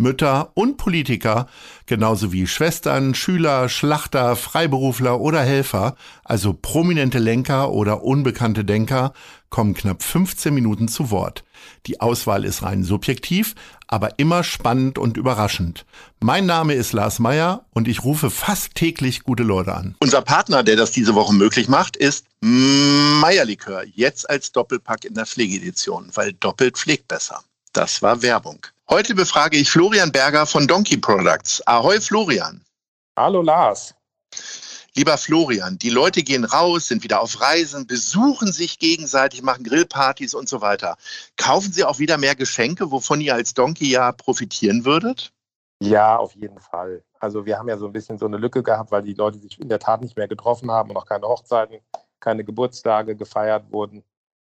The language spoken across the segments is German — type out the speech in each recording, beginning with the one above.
Mütter und Politiker, genauso wie Schwestern, Schüler, Schlachter, Freiberufler oder Helfer, also prominente Lenker oder unbekannte Denker, kommen knapp 15 Minuten zu Wort. Die Auswahl ist rein subjektiv, aber immer spannend und überraschend. Mein Name ist Lars Meyer und ich rufe fast täglich gute Leute an. Unser Partner, der das diese Woche möglich macht, ist Meierlikör. Jetzt als Doppelpack in der Pflegedition, weil doppelt pflegt besser. Das war Werbung. Heute befrage ich Florian Berger von Donkey Products. Ahoi Florian. Hallo Lars. Lieber Florian, die Leute gehen raus, sind wieder auf Reisen, besuchen sich gegenseitig, machen Grillpartys und so weiter. Kaufen Sie auch wieder mehr Geschenke, wovon ihr als Donkey ja profitieren würdet? Ja, auf jeden Fall. Also wir haben ja so ein bisschen so eine Lücke gehabt, weil die Leute sich in der Tat nicht mehr getroffen haben und auch keine Hochzeiten, keine Geburtstage gefeiert wurden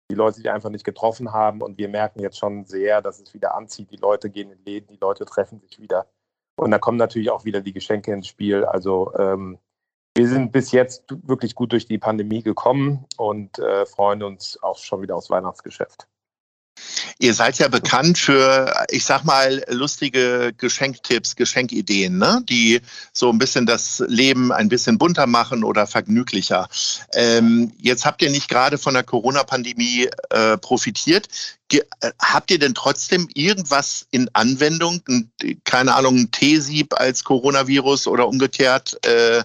die Leute sich einfach nicht getroffen haben. Und wir merken jetzt schon sehr, dass es wieder anzieht. Die Leute gehen in Läden, die Leute treffen sich wieder. Und da kommen natürlich auch wieder die Geschenke ins Spiel. Also ähm, wir sind bis jetzt wirklich gut durch die Pandemie gekommen und äh, freuen uns auch schon wieder aufs Weihnachtsgeschäft. Ihr seid ja bekannt für, ich sag mal, lustige Geschenktipps, Geschenkideen, ne? die so ein bisschen das Leben ein bisschen bunter machen oder vergnüglicher. Ähm, jetzt habt ihr nicht gerade von der Corona-Pandemie äh, profitiert. Ge äh, habt ihr denn trotzdem irgendwas in Anwendung? Keine Ahnung, ein T-Sieb als Coronavirus oder umgekehrt? Äh,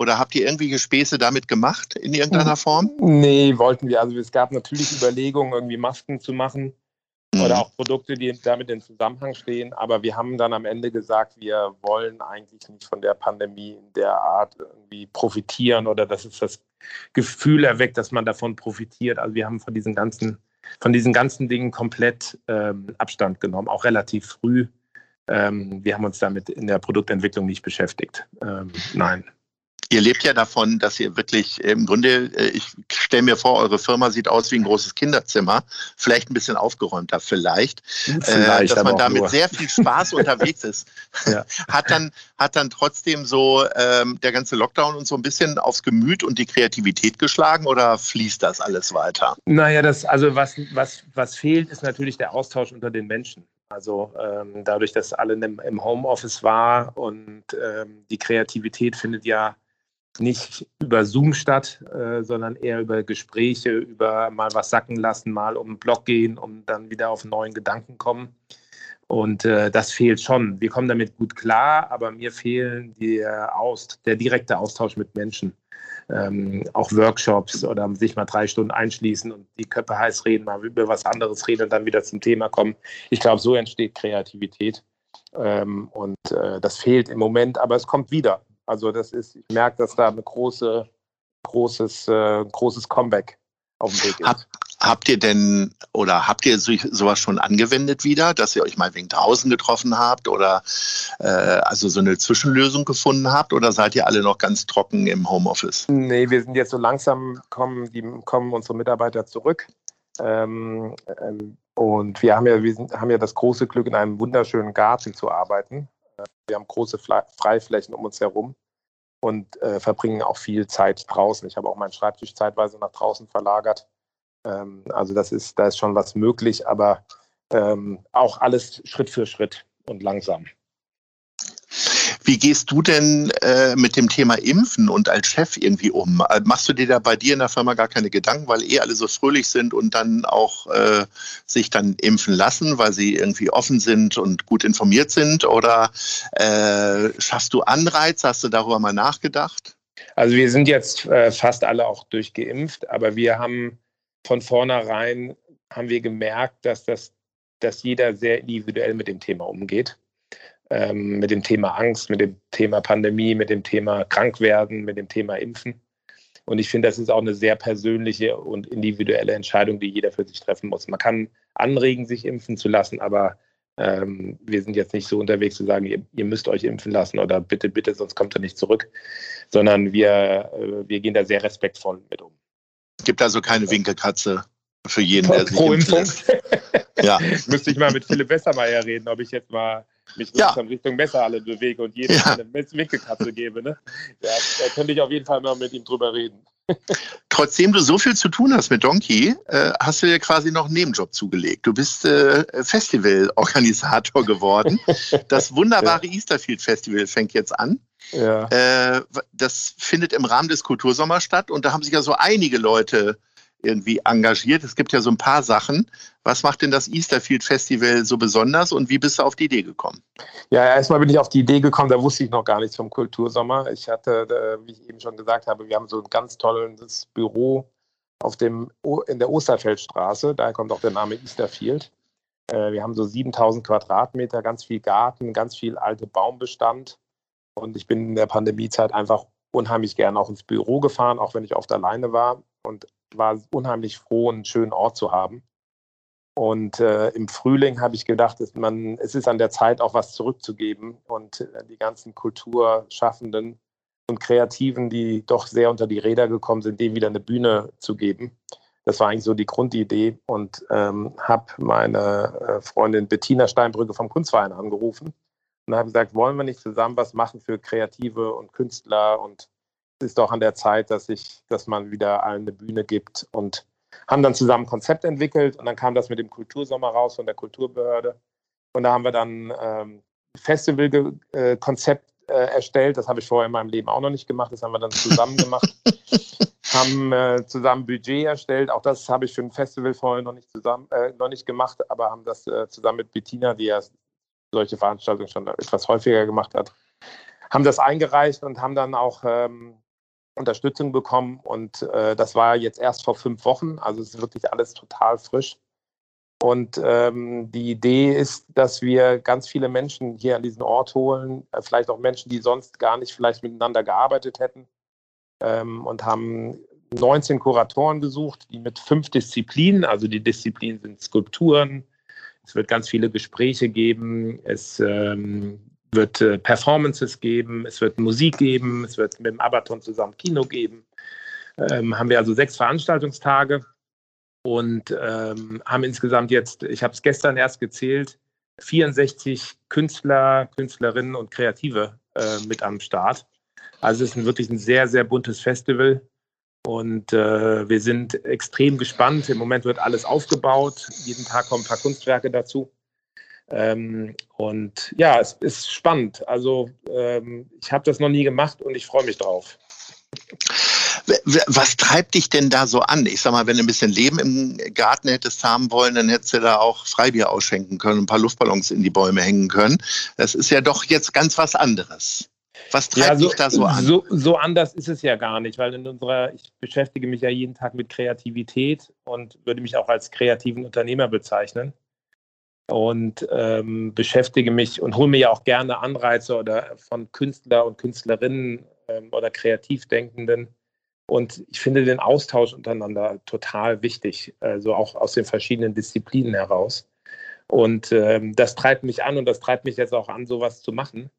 oder habt ihr irgendwelche Späße damit gemacht in irgendeiner Form? Nee, wollten wir. Also es gab natürlich Überlegungen, irgendwie Masken zu machen mhm. oder auch Produkte, die damit in Zusammenhang stehen. Aber wir haben dann am Ende gesagt, wir wollen eigentlich nicht von der Pandemie in der Art irgendwie profitieren oder dass es das Gefühl erweckt, dass man davon profitiert. Also wir haben von diesen ganzen, von diesen ganzen Dingen komplett ähm, Abstand genommen, auch relativ früh. Ähm, wir haben uns damit in der Produktentwicklung nicht beschäftigt. Ähm, nein. Ihr lebt ja davon, dass ihr wirklich im Grunde, äh, ich stelle mir vor, eure Firma sieht aus wie ein großes Kinderzimmer, vielleicht ein bisschen aufgeräumter, vielleicht, hm, vielleicht äh, dass man damit nur. sehr viel Spaß unterwegs ist. Ja. Hat dann hat dann trotzdem so ähm, der ganze Lockdown und so ein bisschen aufs Gemüt und die Kreativität geschlagen oder fließt das alles weiter? Naja, das also was was was fehlt, ist natürlich der Austausch unter den Menschen. Also ähm, dadurch, dass alle im, Homeoffice war und ähm, die Kreativität findet ja nicht über Zoom statt, äh, sondern eher über Gespräche, über mal was sacken lassen, mal um den Blog gehen, um dann wieder auf neuen Gedanken kommen. Und äh, das fehlt schon. Wir kommen damit gut klar, aber mir fehlen der, Aust der direkte Austausch mit Menschen. Ähm, auch Workshops oder sich mal drei Stunden einschließen und die Köpfe heiß reden, mal über was anderes reden und dann wieder zum Thema kommen. Ich glaube, so entsteht Kreativität. Ähm, und äh, das fehlt im Moment, aber es kommt wieder. Also das ist, ich merke, dass da ein große, großes, äh, großes Comeback auf dem Weg ist. Hab, habt ihr denn oder habt ihr so, sowas schon angewendet wieder, dass ihr euch mal wegen draußen getroffen habt oder äh, also so eine Zwischenlösung gefunden habt oder seid ihr alle noch ganz trocken im Homeoffice? Nee, wir sind jetzt so langsam kommen, die kommen unsere Mitarbeiter zurück. Ähm, ähm, und wir haben ja, wir sind, haben ja das große Glück, in einem wunderschönen Garten zu arbeiten. Wir haben große Freiflächen um uns herum und äh, verbringen auch viel Zeit draußen. Ich habe auch meinen Schreibtisch zeitweise nach draußen verlagert. Ähm, also das ist, da ist schon was möglich, aber ähm, auch alles Schritt für Schritt und langsam. Wie gehst du denn äh, mit dem Thema Impfen und als Chef irgendwie um? Äh, machst du dir da bei dir in der Firma gar keine Gedanken, weil eh alle so fröhlich sind und dann auch äh, sich dann impfen lassen, weil sie irgendwie offen sind und gut informiert sind? Oder äh, schaffst du Anreiz? Hast du darüber mal nachgedacht? Also wir sind jetzt äh, fast alle auch durchgeimpft, aber wir haben von vornherein haben wir gemerkt, dass das dass jeder sehr individuell mit dem Thema umgeht ähm, mit dem Thema Angst, mit dem Thema Pandemie, mit dem Thema Krankwerden, mit dem Thema Impfen. Und ich finde, das ist auch eine sehr persönliche und individuelle Entscheidung, die jeder für sich treffen muss. Man kann anregen, sich impfen zu lassen, aber Ähm, wir sind jetzt nicht so unterwegs zu sagen, ihr, ihr, müsst euch impfen lassen oder bitte, bitte, sonst kommt ihr nicht zurück, sondern wir, äh, wir gehen da sehr respektvoll mit um. Es gibt also keine Winkelkatze für jeden, der sich Pro impfen lässt. ja. Müsste ich mal mit Philipp Westermeier reden, ob ich jetzt mal mich ja. Richtung Messerhalle bewege und jedem ja. eine Winkelkatze gebe. Ne? Ja, da könnte ich auf jeden Fall mal mit ihm drüber reden. Trotzdem du so viel zu tun hast mit Donkey, äh, hast du dir quasi noch einen Nebenjob zugelegt. Du bist äh, Festivalorganisator geworden. Das wunderbare ja. Easterfield Festival fängt jetzt an. Ja. Äh, das findet im Rahmen des Kultursommers statt und da haben sich ja so einige Leute irgendwie engagiert. Es gibt ja so ein paar Sachen. Was macht denn das Easterfield Festival so besonders und wie bist du auf die Idee gekommen? Ja, erstmal bin ich auf die Idee gekommen, da wusste ich noch gar nichts vom Kultursommer. Ich hatte, wie ich eben schon gesagt habe, wir haben so ein ganz tolles Büro auf dem, in der Osterfeldstraße, daher kommt auch der Name Easterfield. Äh, wir haben so 7000 Quadratmeter, ganz viel Garten, ganz viel alte Baumbestand. Und ich bin in der Pandemiezeit einfach unheimlich gerne auch ins Büro gefahren, auch wenn ich oft alleine war. Und war unheimlich froh, einen schönen Ort zu haben. Und äh, im Frühling habe ich gedacht, dass man, es ist an der Zeit, auch was zurückzugeben und äh, die ganzen Kulturschaffenden und Kreativen, die doch sehr unter die Räder gekommen sind, denen wieder eine Bühne zu geben. Das war eigentlich so die Grundidee und ähm, habe meine äh, Freundin Bettina Steinbrücke vom Kunstverein angerufen und habe gesagt, wollen wir nicht zusammen was machen für Kreative und Künstler und ist doch an der Zeit, dass ich, dass man wieder allen eine Bühne gibt und haben dann zusammen ein Konzept entwickelt und dann kam das mit dem Kultursommer raus von der Kulturbehörde und da haben wir dann ähm, Festivalkonzept äh, erstellt. Das habe ich vorher in meinem Leben auch noch nicht gemacht. Das haben wir dann zusammen gemacht. haben äh, zusammen Budget erstellt. Auch das habe ich für ein Festival vorher noch nicht zusammen, äh, noch nicht gemacht, aber haben das äh, zusammen mit Bettina, die ja solche Veranstaltungen schon etwas häufiger gemacht hat, haben das eingereicht und haben dann auch ähm, Unterstützung bekommen und äh, das war jetzt erst vor fünf Wochen, also es ist wirklich alles total frisch. Und ähm, die Idee ist, dass wir ganz viele Menschen hier an diesen Ort holen, äh, vielleicht auch Menschen, die sonst gar nicht vielleicht miteinander gearbeitet hätten. Ähm, und haben 19 Kuratoren gesucht, die mit fünf Disziplinen, also die Disziplinen sind Skulpturen, es wird ganz viele Gespräche geben, es ähm, wird äh, Performances geben, es wird Musik geben, es wird mit dem Abaton zusammen Kino geben. Ähm, haben wir also sechs Veranstaltungstage und ähm, haben insgesamt jetzt, ich habe es gestern erst gezählt, 64 Künstler, Künstlerinnen und Kreative äh, mit am Start. Also es ist ein, wirklich ein sehr, sehr buntes Festival. Und äh, wir sind extrem gespannt. Im Moment wird alles aufgebaut. Jeden Tag kommen ein paar Kunstwerke dazu. Ähm, und ja, es ist spannend. Also ähm, ich habe das noch nie gemacht und ich freue mich drauf. Was treibt dich denn da so an? Ich sag mal, wenn du ein bisschen Leben im Garten hättest haben wollen, dann hättest du da auch Freibier ausschenken können, ein paar Luftballons in die Bäume hängen können. Das ist ja doch jetzt ganz was anderes. Was treibt ja, so, dich da so an? So, so, anders ist es ja gar nicht, weil in unserer, ich beschäftige mich ja jeden Tag mit Kreativität und würde mich auch als kreativen Unternehmer bezeichnen und ähm, beschäftige mich und hole mir ja auch gerne Anreize oder von Künstler und Künstlerinnen ähm, oder Kreativdenkenden. Und ich finde den Austausch untereinander total wichtig, also auch aus den verschiedenen Disziplinen heraus. Und ähm, das treibt mich an und das treibt mich jetzt auch an, sowas zu machen.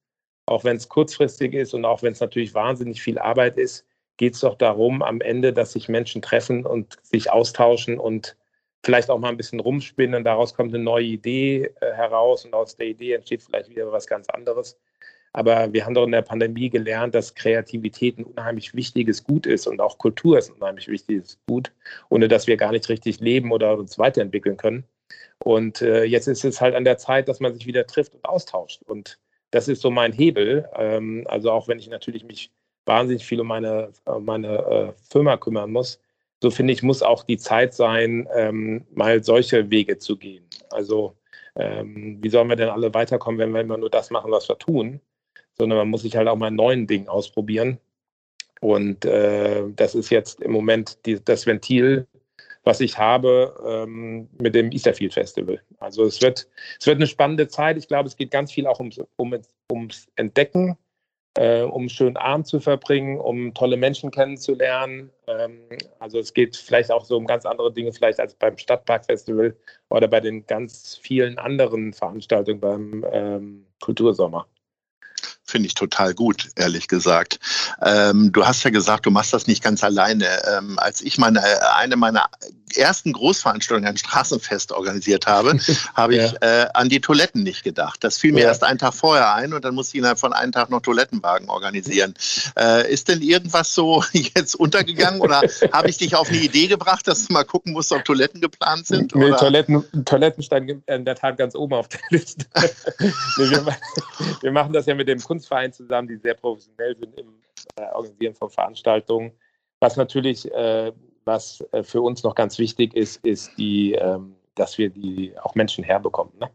Auch wenn es kurzfristig ist und auch wenn es natürlich wahnsinnig viel Arbeit ist, geht es doch darum am Ende, dass sich Menschen treffen und sich austauschen und vielleicht auch mal ein bisschen rumspinnen und daraus kommt eine neue Idee äh, heraus und aus der Idee entsteht vielleicht wieder was ganz anderes. Aber wir haben doch in der Pandemie gelernt, dass Kreativität ein unheimlich wichtiges Gut ist und auch Kultur ist ein unheimlich wichtiges Gut, ohne dass wir gar nicht richtig leben oder uns weiterentwickeln können. Und äh, jetzt ist es halt an der Zeit, dass man sich wieder trifft und austauscht. Und das ist so mein Hebel. Ähm, also auch wenn ich natürlich mich wahnsinnig viel um meine, meine äh, Firma kümmern muss, so finde ich, muss auch die Zeit sein, ähm, mal solche Wege zu gehen. Also ähm, wie sollen wir denn alle weiterkommen, wenn wir immer nur das machen, was wir tun? Sondern man muss sich halt auch mal neuen Dingen ausprobieren. Und äh, das ist jetzt im Moment die, das Ventil, was ich habe ähm, mit dem Easterfield Festival. Also es wird, es wird eine spannende Zeit. Ich glaube, es geht ganz viel auch ums, um, ums Entdecken äh, um schönen Abend zu verbringen, um tolle Menschen kennenzulernen. Ähm, also es geht vielleicht auch so um ganz andere Dinge, vielleicht als beim Stadtparkfestival oder bei den ganz vielen anderen Veranstaltungen beim ähm, Kultursommer finde ich total gut, ehrlich gesagt. Ähm, du hast ja gesagt, du machst das nicht ganz alleine. Ähm, als ich meine, eine meiner ersten Großveranstaltungen, ein Straßenfest organisiert habe, habe ja. ich äh, an die Toiletten nicht gedacht. Das fiel mir ja. erst einen Tag vorher ein und dann musste ich innerhalb von einem Tag noch Toilettenwagen organisieren. Äh, ist denn irgendwas so jetzt untergegangen oder habe ich dich auf eine Idee gebracht, dass du mal gucken musst, ob Toiletten geplant sind? Nee, Toiletten, Toiletten standen in der Tat ganz oben auf der Liste. wir, wir, machen das ja mit dem Kunst Kunstverein zusammen, die sehr professionell sind im äh, Organisieren von Veranstaltungen. Was natürlich, äh, was äh, für uns noch ganz wichtig ist, ist die, ähm, dass wir die auch Menschen herbekommen. Ne?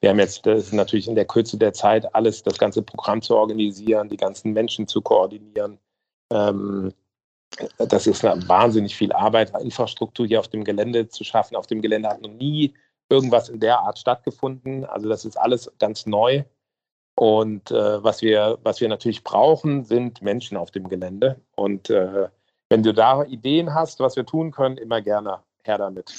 Wir haben jetzt das ist natürlich in der Kürze der Zeit alles, das ganze Programm zu organisieren, die ganzen Menschen zu koordinieren. Ähm, das ist wahnsinnig viel Arbeit, Infrastruktur hier auf dem Gelände zu schaffen. Auf dem Gelände hat noch nie irgendwas in der Art stattgefunden. Also das ist alles ganz neu. Und äh, was, wir, was wir natürlich brauchen, sind Menschen auf dem Gelände. Und äh, wenn du da Ideen hast, was wir tun können, immer gerne her damit.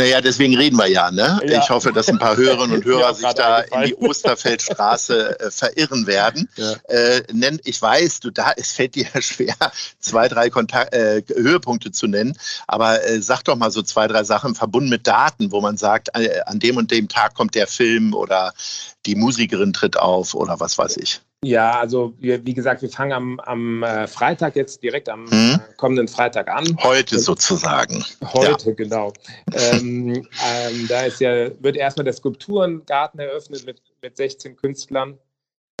Naja, deswegen reden wir ja. Ne? Ja. Ich hoffe, dass ein paar Hörerinnen und Hörer sich da in die Osterfeldstraße äh, verirren werden. Ja. Äh, nenn, ich weiß, du da, es fällt dir schwer, zwei, drei Kontakt, äh, Höhepunkte zu nennen. Aber äh, sag doch mal so zwei, drei Sachen verbunden mit Daten, wo man sagt, äh, an dem und dem Tag kommt der Film oder die Musikerin tritt auf oder was weiß ich. Ja, also wir, wie gesagt, wir fangen am, am äh, Freitag jetzt direkt am hm? kommenden Freitag an. Heute sozusagen. Heute, ja. genau. ähm, ähm, da ist ja, wird erstmal der Skulpturengarten eröffnet mit, mit 16 Künstlern.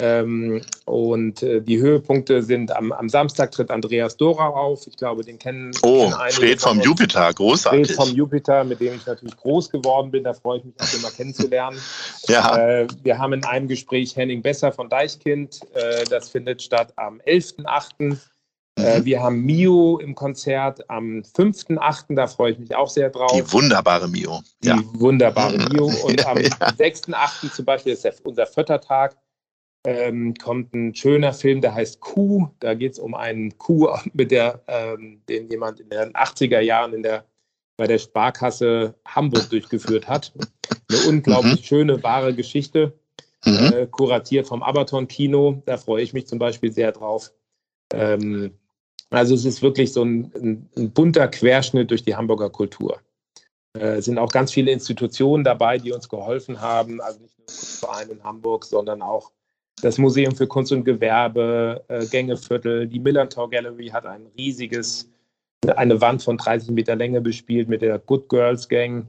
Ähm, und äh, die Höhepunkte sind am, am, Samstag tritt Andreas Dora auf. Ich glaube, den kennen Oh, kennen Fred vom Jupiter, großartig. Fred vom Jupiter, mit dem ich natürlich groß geworden bin. Da freue ich mich auch immer kennenzulernen. ja. Äh, wir haben in einem Gespräch Henning Besser von Deichkind. Äh, das findet statt am 11.8. Äh, mhm. wir haben Mio im Konzert am 5.8., da freue ich mich auch sehr drauf. Die wunderbare Mio. Die ja. wunderbare Mio. Und am ja. 6.8. zum Beispiel ist unser Viertertag ähm, kommt ein schöner Film, der heißt Kuh. Da geht es um einen Kuh, mit der, ähm, den jemand in den 80er Jahren in der, bei der Sparkasse Hamburg durchgeführt hat. Eine unglaublich mhm. schöne, wahre Geschichte, mhm. äh, kuratiert vom Abaton Kino. Da freue ich mich zum Beispiel sehr drauf. Ähm, also es ist wirklich so ein, ein, ein bunter Querschnitt durch die Hamburger Kultur. Äh, es sind auch ganz viele Institutionen dabei, die uns geholfen haben, also nicht nur Verein in Hamburg, sondern auch das Museum für Kunst und Gewerbe, äh, Gängeviertel, die Millantor Gallery hat ein riesiges, eine Wand von 30 Meter Länge bespielt mit der Good Girls Gang.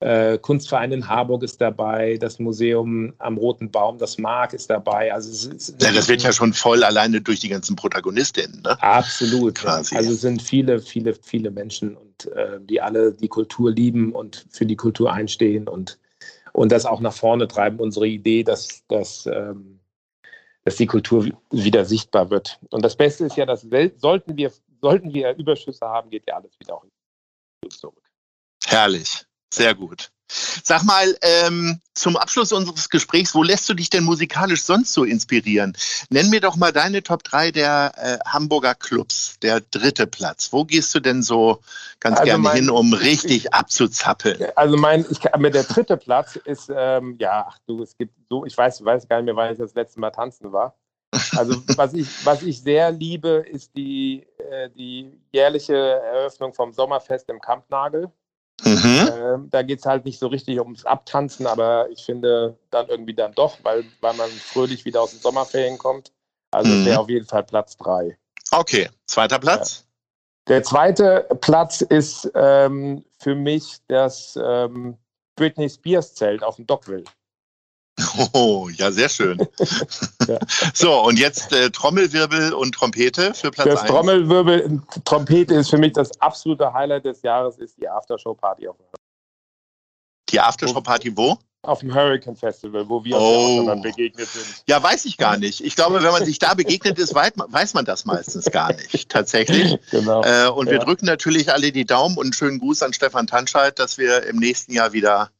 Äh, Kunstverein in Harburg ist dabei, das Museum am Roten Baum, das Mark ist dabei. Also es ist, ja, das wird ja schon voll alleine durch die ganzen Protagonistinnen. Ne? Absolut. Quasi. Also es sind viele, viele, viele Menschen und äh, die alle die Kultur lieben und für die Kultur einstehen und, und das auch nach vorne treiben. Unsere Idee, dass, dass ähm, dass die Kultur wieder sichtbar wird. Und das Beste ist ja, dass sollten wir, sollten wir Überschüsse haben, geht ja alles wieder auch zurück. Herrlich, sehr gut. Sag mal, ähm, zum Abschluss unseres Gesprächs, wo lässt du dich denn musikalisch sonst so inspirieren? Nenn mir doch mal deine Top 3 der äh, Hamburger Clubs, der dritte Platz. Wo gehst du denn so ganz also gerne mein, hin, um richtig ich, abzuzappeln? Also mein, ich, der dritte Platz ist, ähm, ja, ach du, es gibt so, ich weiß, weiß gar nicht mehr, wann ich das letzte Mal tanzen war. Also was ich, was ich sehr liebe, ist die, äh, die jährliche Eröffnung vom Sommerfest im Kampnagel. Mhm. Ähm, da geht es halt nicht so richtig ums Abtanzen, aber ich finde dann irgendwie dann doch, weil, weil man fröhlich wieder aus den Sommerferien kommt. Also mhm. wäre auf jeden Fall Platz drei. Okay, zweiter Platz? Ja. Der zweite Platz ist ähm, für mich das ähm, Britney Spears Zelt auf dem Dockville. Oh, ja, sehr schön. ja. So, und jetzt äh, Trommelwirbel und Trompete für Platz 1. Das Trommelwirbel und Trompete ist für mich das absolute Highlight des Jahres, ist die Aftershow-Party Die Aftershow-Party wo? Auf dem Hurricane Festival, wo wir oh. uns begegnet sind. Ja, weiß ich gar nicht. Ich glaube, wenn man sich da begegnet ist, weiß man das meistens gar nicht, tatsächlich. Genau. Äh, und ja. wir drücken natürlich alle die Daumen und einen schönen Gruß an Stefan Tanscheid, dass wir im nächsten Jahr wieder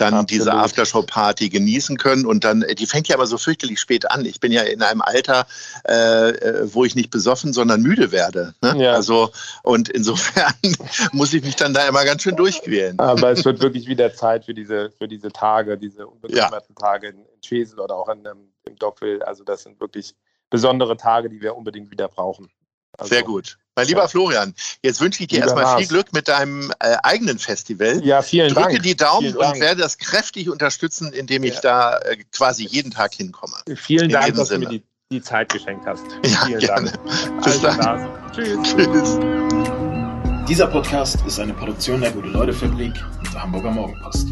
dann Absolut. diese Aftershow-Party genießen können. Und dann, die fängt ja aber so fürchterlich spät an. Ich bin ja in einem Alter, äh, äh wo ich nicht besoffen, sondern müde werde. Ne? Ja. Also, und insofern muss ich mich dann da immer ganz schön durchquälen. Aber es wird wirklich wieder Zeit für diese, für diese Tage, diese unbekümmerten ja. Tage in, in oder auch in, im Dockville. Also das sind wirklich besondere Tage, die wir unbedingt wieder brauchen. Also, Sehr gut. Mein lieber ja. Florian, jetzt wünsche ich dir erstmal Lars. viel Glück mit deinem äh, eigenen Festival. Ja, vielen Drücke Dank. Drücke die Daumen und werde das kräftig unterstützen, indem ich da äh, quasi jeden Tag hinkomme. Vielen In Dank, dass Sinne. du mir die, die, Zeit geschenkt hast. Ja, vielen gerne. Dank. Bis also, dann. Tschüss. Tschüss. Dieser Podcast ist eine Produktion der Gute-Leute-Fabrik und der Hamburger Morgenpost.